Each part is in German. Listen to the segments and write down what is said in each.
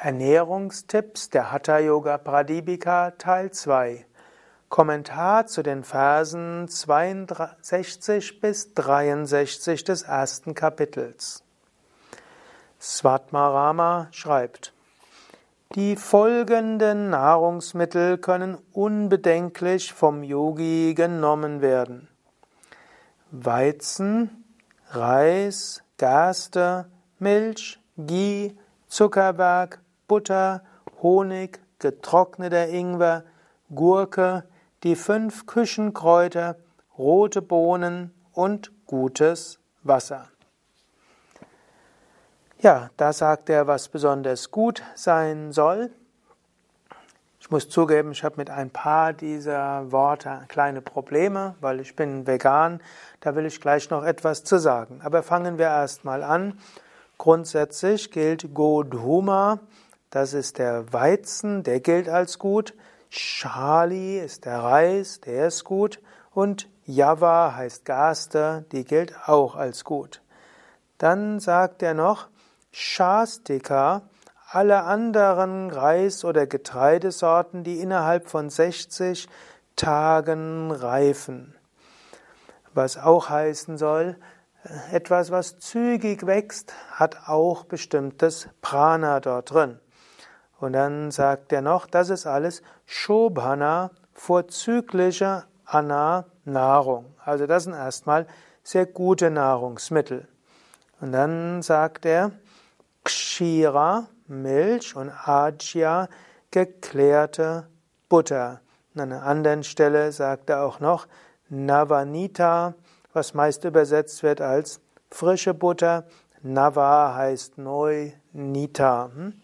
Ernährungstipps der Hatha Yoga Pradipika Teil 2 Kommentar zu den Versen 62 bis 63 des ersten Kapitels Svatmarama schreibt Die folgenden Nahrungsmittel können unbedenklich vom Yogi genommen werden. Weizen, Reis, Gerste, Milch, Ghee, Zuckerberg, Butter, Honig, getrockneter Ingwer, Gurke, die fünf Küchenkräuter, rote Bohnen und gutes Wasser. Ja, da sagt er, was besonders gut sein soll. Ich muss zugeben, ich habe mit ein paar dieser Worte kleine Probleme, weil ich bin vegan. Da will ich gleich noch etwas zu sagen. Aber fangen wir erstmal an. Grundsätzlich gilt Godhuma das ist der Weizen, der gilt als gut. Shali ist der Reis, der ist gut. Und Java heißt Gaster, die gilt auch als gut. Dann sagt er noch Shastika, alle anderen Reis- oder Getreidesorten, die innerhalb von 60 Tagen reifen. Was auch heißen soll, etwas, was zügig wächst, hat auch bestimmtes Prana dort drin. Und dann sagt er noch, das ist alles Shobhana, vorzügliche Anna Nahrung. Also das sind erstmal sehr gute Nahrungsmittel. Und dann sagt er Kshira, Milch und Ajya, geklärte Butter. Und an einer anderen Stelle sagt er auch noch Navanita, was meist übersetzt wird als frische Butter. Nava heißt neu, Nita. Hm?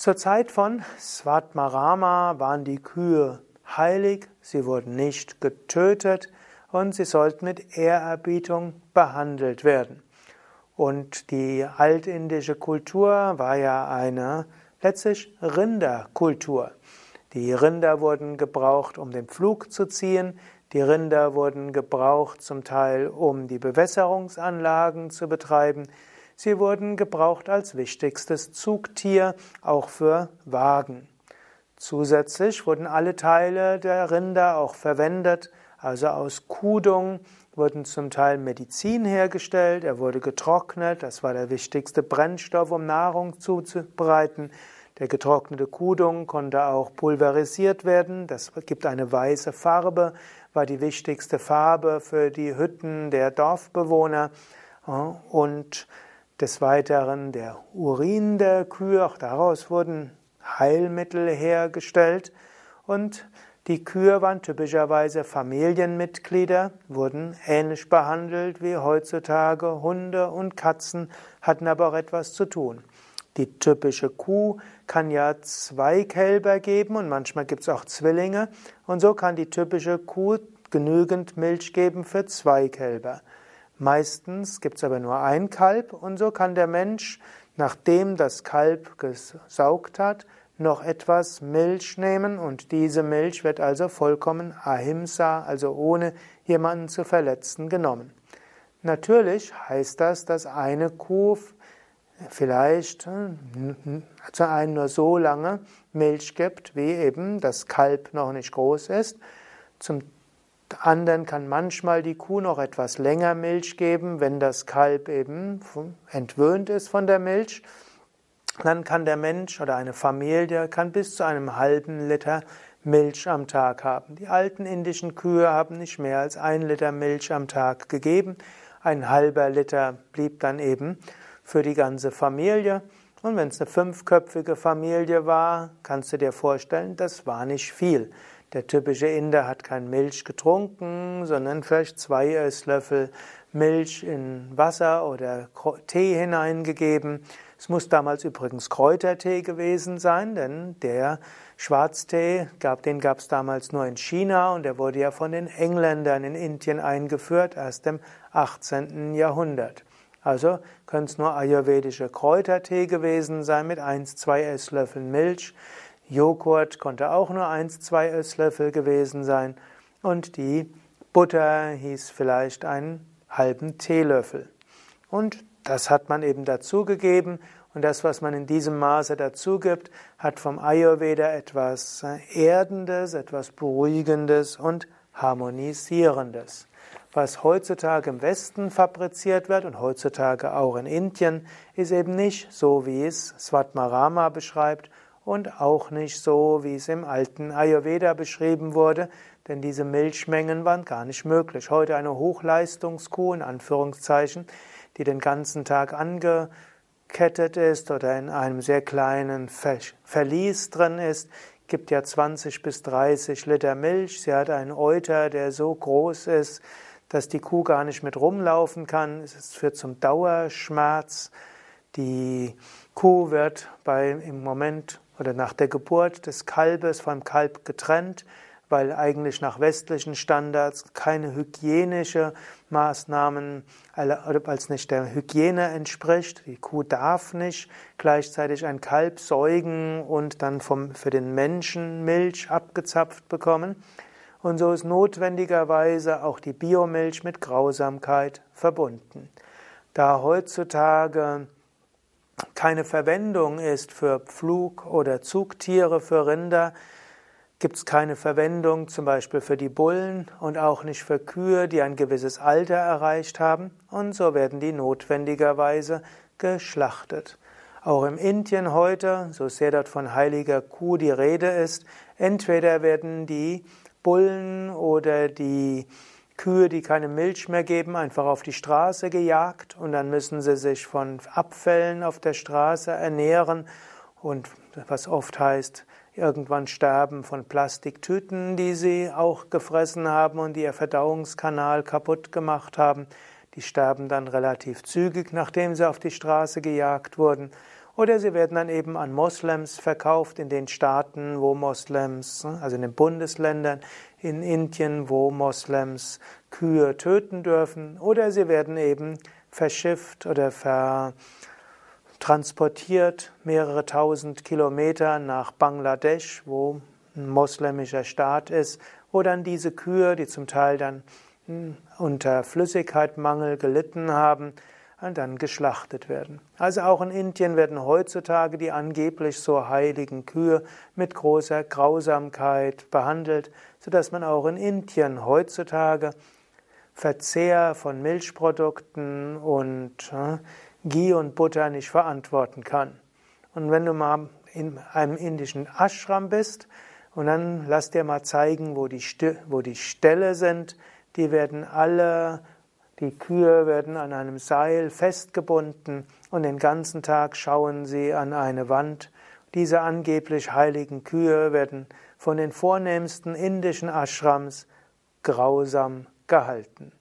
Zur Zeit von Svatmarama waren die Kühe heilig, sie wurden nicht getötet und sie sollten mit Ehrerbietung behandelt werden. Und die altindische Kultur war ja eine letztlich Rinderkultur. Die Rinder wurden gebraucht, um den Pflug zu ziehen, die Rinder wurden gebraucht zum Teil, um die Bewässerungsanlagen zu betreiben, Sie wurden gebraucht als wichtigstes Zugtier, auch für Wagen. Zusätzlich wurden alle Teile der Rinder auch verwendet, also aus Kudung wurden zum Teil Medizin hergestellt, er wurde getrocknet, das war der wichtigste Brennstoff, um Nahrung zuzubereiten. Der getrocknete Kudung konnte auch pulverisiert werden, das gibt eine weiße Farbe, war die wichtigste Farbe für die Hütten der Dorfbewohner und des Weiteren der Urin der Kühe, auch daraus wurden Heilmittel hergestellt und die Kühe waren typischerweise Familienmitglieder, wurden ähnlich behandelt wie heutzutage Hunde und Katzen, hatten aber auch etwas zu tun. Die typische Kuh kann ja zwei Kälber geben und manchmal gibt es auch Zwillinge und so kann die typische Kuh genügend Milch geben für zwei Kälber. Meistens gibt es aber nur ein Kalb und so kann der Mensch, nachdem das Kalb gesaugt hat, noch etwas Milch nehmen und diese Milch wird also vollkommen ahimsa, also ohne jemanden zu verletzen, genommen. Natürlich heißt das, dass eine Kuh vielleicht hm, zu einem nur so lange Milch gibt, wie eben das Kalb noch nicht groß ist. Zum anderen kann manchmal die Kuh noch etwas länger Milch geben, wenn das Kalb eben entwöhnt ist von der Milch. Dann kann der Mensch oder eine Familie kann bis zu einem halben Liter Milch am Tag haben. Die alten indischen Kühe haben nicht mehr als ein Liter Milch am Tag gegeben. Ein halber Liter blieb dann eben für die ganze Familie. Und wenn es eine fünfköpfige Familie war, kannst du dir vorstellen, das war nicht viel. Der typische Inder hat kein Milch getrunken, sondern vielleicht zwei Esslöffel Milch in Wasser oder Tee hineingegeben. Es muss damals übrigens Kräutertee gewesen sein, denn der Schwarztee, gab, den gab es damals nur in China und der wurde ja von den Engländern in Indien eingeführt, erst im 18. Jahrhundert. Also können es nur ayurvedische Kräutertee gewesen sein mit 1, 2 Esslöffeln Milch. Joghurt konnte auch nur eins, zwei Esslöffel gewesen sein und die Butter hieß vielleicht einen halben Teelöffel. Und das hat man eben dazugegeben Und das, was man in diesem Maße dazu gibt, hat vom Ayurveda etwas Erdendes, etwas Beruhigendes und Harmonisierendes. Was heutzutage im Westen fabriziert wird und heutzutage auch in Indien, ist eben nicht so, wie es Svatmarama beschreibt und auch nicht so, wie es im alten Ayurveda beschrieben wurde, denn diese Milchmengen waren gar nicht möglich. Heute eine Hochleistungskuh, in Anführungszeichen, die den ganzen Tag angekettet ist oder in einem sehr kleinen Verlies drin ist, gibt ja 20 bis 30 Liter Milch. Sie hat einen Euter, der so groß ist, dass die Kuh gar nicht mit rumlaufen kann. Es führt zum Dauerschmerz. Die Kuh wird bei, im Moment oder nach der Geburt des Kalbes vom Kalb getrennt weil eigentlich nach westlichen Standards keine hygienische Maßnahmen, als nicht der Hygiene entspricht. Die Kuh darf nicht gleichzeitig ein Kalb säugen und dann vom, für den Menschen Milch abgezapft bekommen. Und so ist notwendigerweise auch die Biomilch mit Grausamkeit verbunden. Da heutzutage keine Verwendung ist für Pflug- oder Zugtiere für Rinder, gibt es keine Verwendung zum Beispiel für die Bullen und auch nicht für Kühe, die ein gewisses Alter erreicht haben, und so werden die notwendigerweise geschlachtet. Auch im Indien heute, so sehr dort von heiliger Kuh die Rede ist, entweder werden die Bullen oder die Kühe, die keine Milch mehr geben, einfach auf die Straße gejagt und dann müssen sie sich von Abfällen auf der Straße ernähren und was oft heißt, irgendwann sterben von Plastiktüten, die sie auch gefressen haben und die ihr Verdauungskanal kaputt gemacht haben. Die sterben dann relativ zügig, nachdem sie auf die Straße gejagt wurden. Oder sie werden dann eben an Moslems verkauft in den Staaten, wo Moslems, also in den Bundesländern, in Indien, wo Moslems Kühe töten dürfen. Oder sie werden eben verschifft oder ver transportiert mehrere tausend Kilometer nach Bangladesch, wo ein moslemischer Staat ist, wo dann diese Kühe, die zum Teil dann hm, unter Flüssigkeitmangel gelitten haben, dann geschlachtet werden. Also auch in Indien werden heutzutage die angeblich so heiligen Kühe mit großer Grausamkeit behandelt, sodass man auch in Indien heutzutage Verzehr von Milchprodukten und Ghee und Butter nicht verantworten kann. Und wenn du mal in einem indischen Ashram bist und dann lass dir mal zeigen, wo die, wo die Ställe sind, die werden alle, die Kühe werden an einem Seil festgebunden und den ganzen Tag schauen sie an eine Wand. Diese angeblich heiligen Kühe werden von den vornehmsten indischen Ashrams grausam gehalten.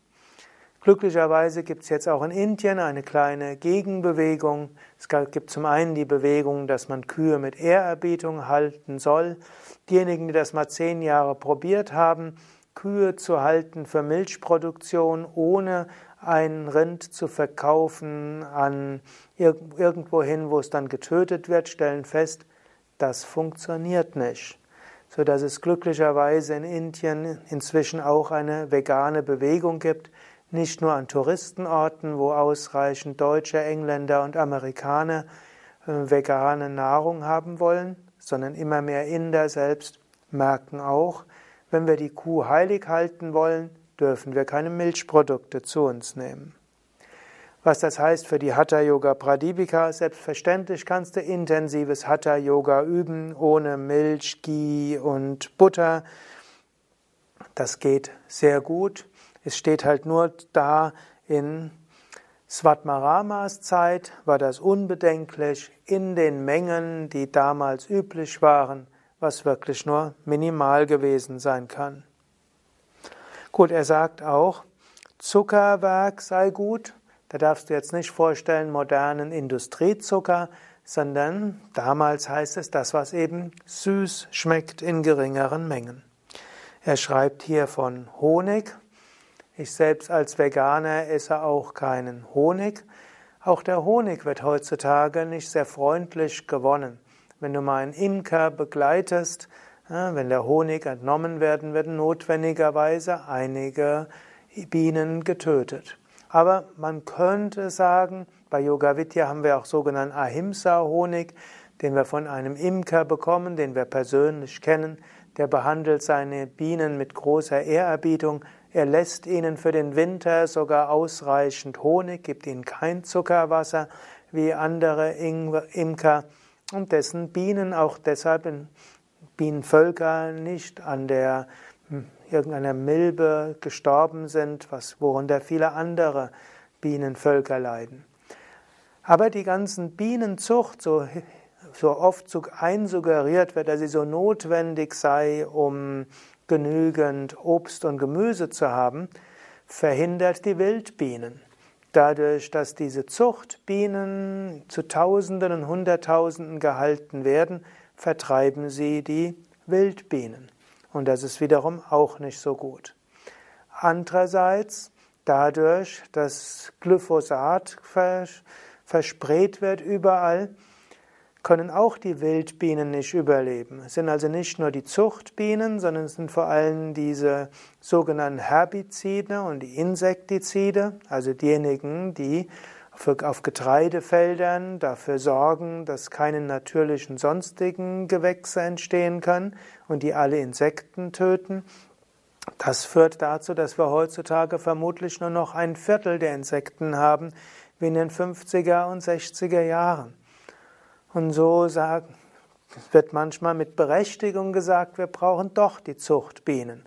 Glücklicherweise gibt es jetzt auch in Indien eine kleine Gegenbewegung. Es gibt zum einen die Bewegung, dass man Kühe mit Ehrerbietung halten soll. Diejenigen, die das mal zehn Jahre probiert haben, Kühe zu halten für Milchproduktion, ohne ein Rind zu verkaufen an irgendwo hin, wo es dann getötet wird, stellen fest, das funktioniert nicht. So dass es glücklicherweise in Indien inzwischen auch eine vegane Bewegung gibt, nicht nur an Touristenorten, wo ausreichend Deutsche, Engländer und Amerikaner äh, vegane Nahrung haben wollen, sondern immer mehr Inder selbst merken auch, wenn wir die Kuh heilig halten wollen, dürfen wir keine Milchprodukte zu uns nehmen. Was das heißt für die Hatha Yoga Pradipika, selbstverständlich kannst du intensives Hatha Yoga üben, ohne Milch, Ghee und Butter. Das geht sehr gut. Es steht halt nur da, in Svatmaramas Zeit war das unbedenklich in den Mengen, die damals üblich waren, was wirklich nur minimal gewesen sein kann. Gut, er sagt auch, Zuckerwerk sei gut. Da darfst du jetzt nicht vorstellen modernen Industriezucker, sondern damals heißt es das, was eben süß schmeckt in geringeren Mengen. Er schreibt hier von Honig, ich selbst als Veganer esse auch keinen Honig. Auch der Honig wird heutzutage nicht sehr freundlich gewonnen. Wenn du mal einen Imker begleitest, wenn der Honig entnommen werden, werden notwendigerweise einige Bienen getötet. Aber man könnte sagen, bei Yoga Vidya haben wir auch sogenannten Ahimsa-Honig, den wir von einem Imker bekommen, den wir persönlich kennen. Der behandelt seine Bienen mit großer Ehrerbietung. Er lässt ihnen für den Winter sogar ausreichend Honig, gibt ihnen kein Zuckerwasser wie andere Imker und dessen Bienen auch deshalb in Bienenvölker nicht an der hm, irgendeiner Milbe gestorben sind, was, worunter viele andere Bienenvölker leiden. Aber die ganzen Bienenzucht, so, so oft einsuggeriert wird, dass sie so notwendig sei, um genügend Obst und Gemüse zu haben, verhindert die Wildbienen. Dadurch, dass diese Zuchtbienen zu Tausenden und Hunderttausenden gehalten werden, vertreiben sie die Wildbienen. Und das ist wiederum auch nicht so gut. Andererseits, dadurch, dass Glyphosat versprayt wird überall, können auch die Wildbienen nicht überleben. Es sind also nicht nur die Zuchtbienen, sondern es sind vor allem diese sogenannten Herbizide und die Insektizide, also diejenigen, die auf Getreidefeldern dafür sorgen, dass keine natürlichen sonstigen Gewächse entstehen können und die alle Insekten töten. Das führt dazu, dass wir heutzutage vermutlich nur noch ein Viertel der Insekten haben, wie in den 50er und 60er Jahren. Und so sagen, wird manchmal mit Berechtigung gesagt, wir brauchen doch die Zuchtbienen,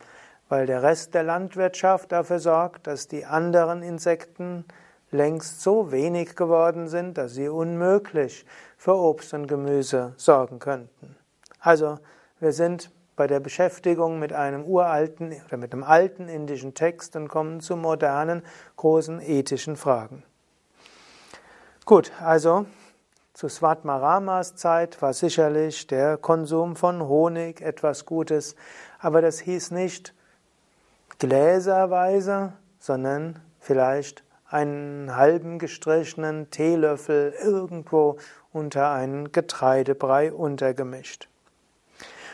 weil der Rest der Landwirtschaft dafür sorgt, dass die anderen Insekten längst so wenig geworden sind, dass sie unmöglich für Obst und Gemüse sorgen könnten. Also wir sind bei der Beschäftigung mit einem uralten oder mit einem alten indischen Text und kommen zu modernen großen ethischen Fragen. Gut, also zu Svatmaramas Zeit war sicherlich der Konsum von Honig etwas Gutes, aber das hieß nicht gläserweise, sondern vielleicht einen halben gestrichenen Teelöffel irgendwo unter einen Getreidebrei untergemischt.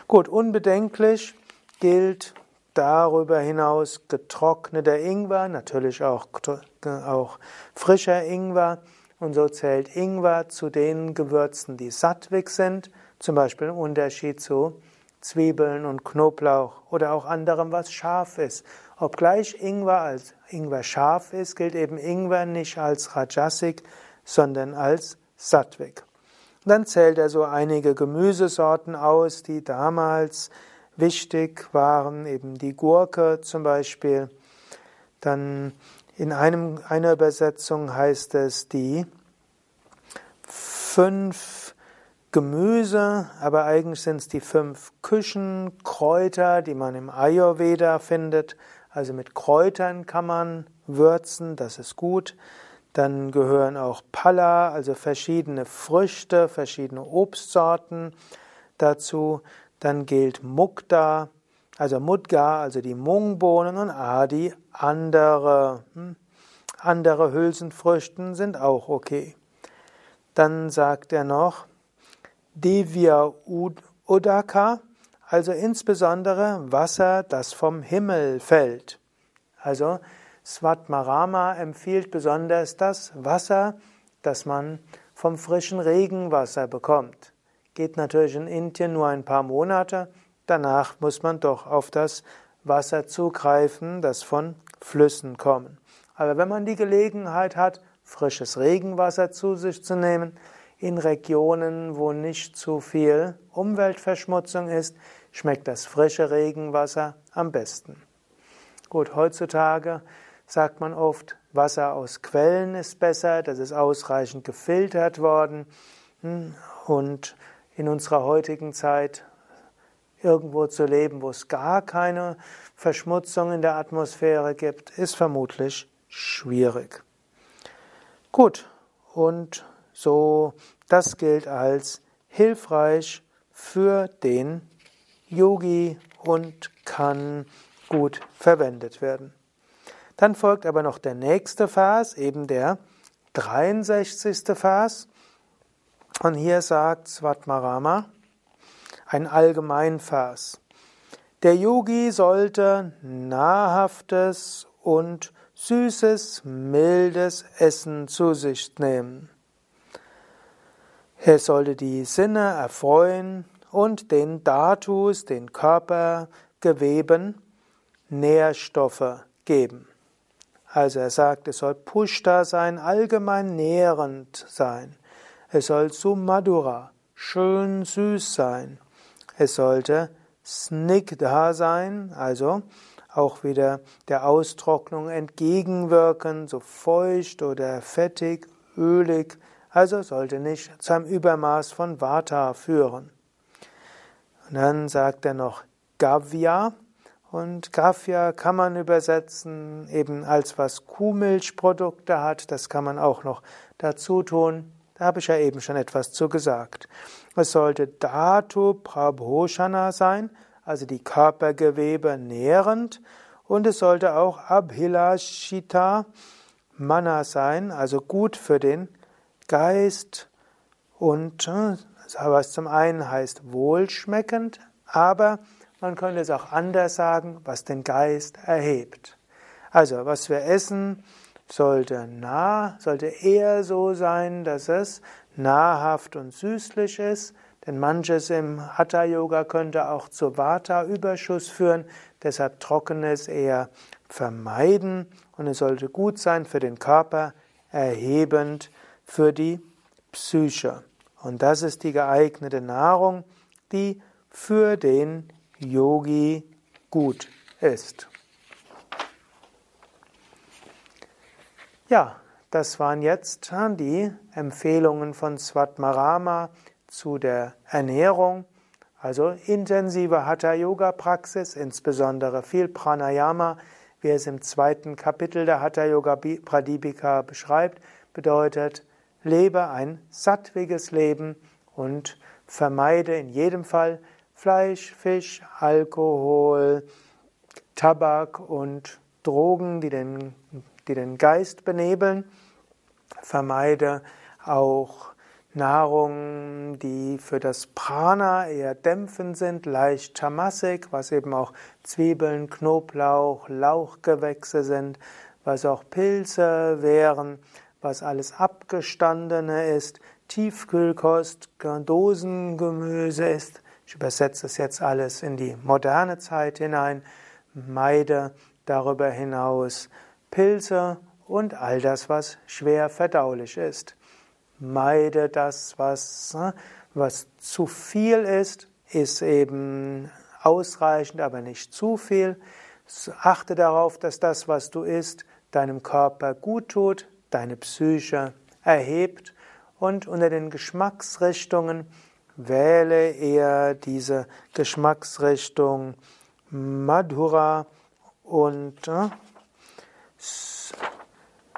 Gut, unbedenklich gilt darüber hinaus getrockneter Ingwer, natürlich auch, auch frischer Ingwer, und so zählt Ingwer zu den Gewürzen, die sattwig sind, zum Beispiel im Unterschied zu Zwiebeln und Knoblauch oder auch anderem, was scharf ist. Obgleich Ingwer als Ingwer scharf ist, gilt eben Ingwer nicht als Rajasik, sondern als Sattwig. Dann zählt er so einige Gemüsesorten aus, die damals wichtig waren, eben die Gurke zum Beispiel. Dann in einem, einer Übersetzung heißt es die fünf Gemüse, aber eigentlich sind es die fünf Küchenkräuter, die man im Ayurveda findet. Also mit Kräutern kann man würzen, das ist gut. Dann gehören auch Pala, also verschiedene Früchte, verschiedene Obstsorten dazu. Dann gilt Mukta, also Mudga, also die Mungbohnen und Adi, andere, hm, andere Hülsenfrüchten sind auch okay. Dann sagt er noch Divya Udaka, also insbesondere Wasser, das vom Himmel fällt. Also Svatmarama empfiehlt besonders das Wasser, das man vom frischen Regenwasser bekommt. Geht natürlich in Indien nur ein paar Monate, Danach muss man doch auf das Wasser zugreifen, das von Flüssen kommt. Aber wenn man die Gelegenheit hat, frisches Regenwasser zu sich zu nehmen, in Regionen, wo nicht zu viel Umweltverschmutzung ist, schmeckt das frische Regenwasser am besten. Gut, heutzutage sagt man oft, Wasser aus Quellen ist besser, das ist ausreichend gefiltert worden. Hm, und in unserer heutigen Zeit irgendwo zu leben, wo es gar keine Verschmutzung in der Atmosphäre gibt, ist vermutlich schwierig. Gut, und so, das gilt als hilfreich für den Yogi und kann gut verwendet werden. Dann folgt aber noch der nächste Vers, eben der 63. Vers. Und hier sagt Svatmarama, ein Allgemeinvers. Der Yogi sollte nahrhaftes und süßes, mildes Essen zu sich nehmen. Er sollte die Sinne erfreuen und den Datus, den Körpergeweben, Nährstoffe geben. Also er sagt, es soll Pushta sein, allgemein nährend sein. Es soll Sumadura, schön süß sein. Es sollte Snigdha sein, also auch wieder der Austrocknung entgegenwirken, so feucht oder fettig, ölig, also sollte nicht zu einem Übermaß von Vata führen. Und dann sagt er noch Gavya, und Gavya kann man übersetzen eben als was Kuhmilchprodukte hat, das kann man auch noch dazu tun. Da habe ich ja eben schon etwas zu gesagt. Es sollte Dhatu Prabhoshana sein, also die Körpergewebe nährend, und es sollte auch Abhilashita Mana sein, also gut für den Geist und äh, was zum einen heißt wohlschmeckend, aber man könnte es auch anders sagen, was den Geist erhebt. Also, was wir essen, sollte nah, sollte eher so sein, dass es nahrhaft und süßlich ist, denn manches im Hatha Yoga könnte auch zu Vata Überschuss führen, deshalb trockenes eher vermeiden und es sollte gut sein für den Körper, erhebend für die Psyche. Und das ist die geeignete Nahrung, die für den Yogi gut ist. Ja, das waren jetzt die Empfehlungen von Swatmarama zu der Ernährung, also intensive Hatha-Yoga-Praxis, insbesondere viel Pranayama, wie es im zweiten Kapitel der Hatha-Yoga Pradipika beschreibt, bedeutet, lebe ein sattwiges Leben und vermeide in jedem Fall Fleisch, Fisch, Alkohol, Tabak und Drogen, die den, die den Geist benebeln. Vermeide auch Nahrung, die für das Prana eher dämpfend sind, leicht tamassig, was eben auch Zwiebeln, Knoblauch, Lauchgewächse sind, was auch Pilze wären, was alles abgestandene ist, Tiefkühlkost, Dosengemüse ist, ich übersetze es jetzt alles in die moderne Zeit hinein, meide darüber hinaus Pilze und all das, was schwer verdaulich ist. Meide das, was, was zu viel ist, ist eben ausreichend, aber nicht zu viel. Achte darauf, dass das, was du isst, deinem Körper gut tut, deine Psyche erhebt und unter den Geschmacksrichtungen wähle eher diese Geschmacksrichtung Madhura und äh,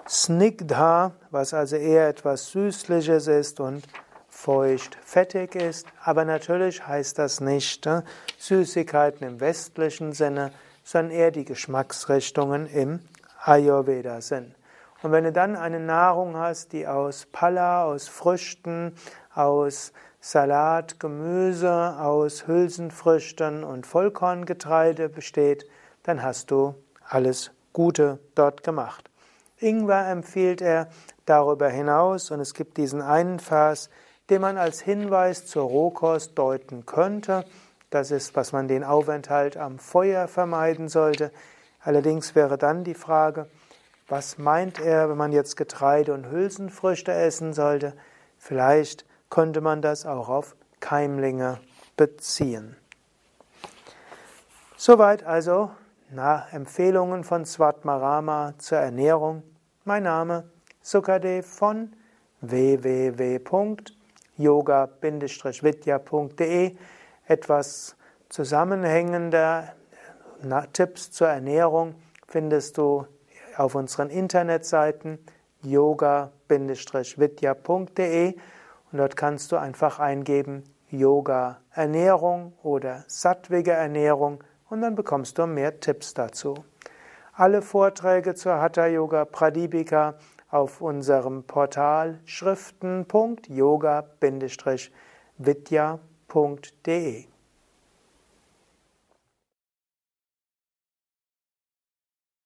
Snigdha, was also eher etwas Süßliches ist und feucht fettig ist. Aber natürlich heißt das nicht äh, Süßigkeiten im westlichen Sinne, sondern eher die Geschmacksrichtungen im Ayurveda sind. Und wenn du dann eine Nahrung hast, die aus Pala, aus Früchten, aus Salat, Gemüse aus Hülsenfrüchten und Vollkorngetreide besteht, dann hast du alles Gute dort gemacht. Ingwer empfiehlt er darüber hinaus und es gibt diesen einen Vers, den man als Hinweis zur Rohkost deuten könnte. Das ist, was man den Aufenthalt am Feuer vermeiden sollte. Allerdings wäre dann die Frage, was meint er, wenn man jetzt Getreide und Hülsenfrüchte essen sollte? Vielleicht könnte man das auch auf Keimlinge beziehen. Soweit also nach Empfehlungen von Swatmarama zur Ernährung. Mein Name Sukadev von www.yoga-vidya.de Etwas zusammenhängender Tipps zur Ernährung findest du auf unseren Internetseiten yoga-vidya.de und dort kannst du einfach eingeben Yoga Ernährung oder sattwige Ernährung und dann bekommst du mehr Tipps dazu. Alle Vorträge zur Hatha Yoga Pradipika auf unserem Portal schriften.yoga-vidya.de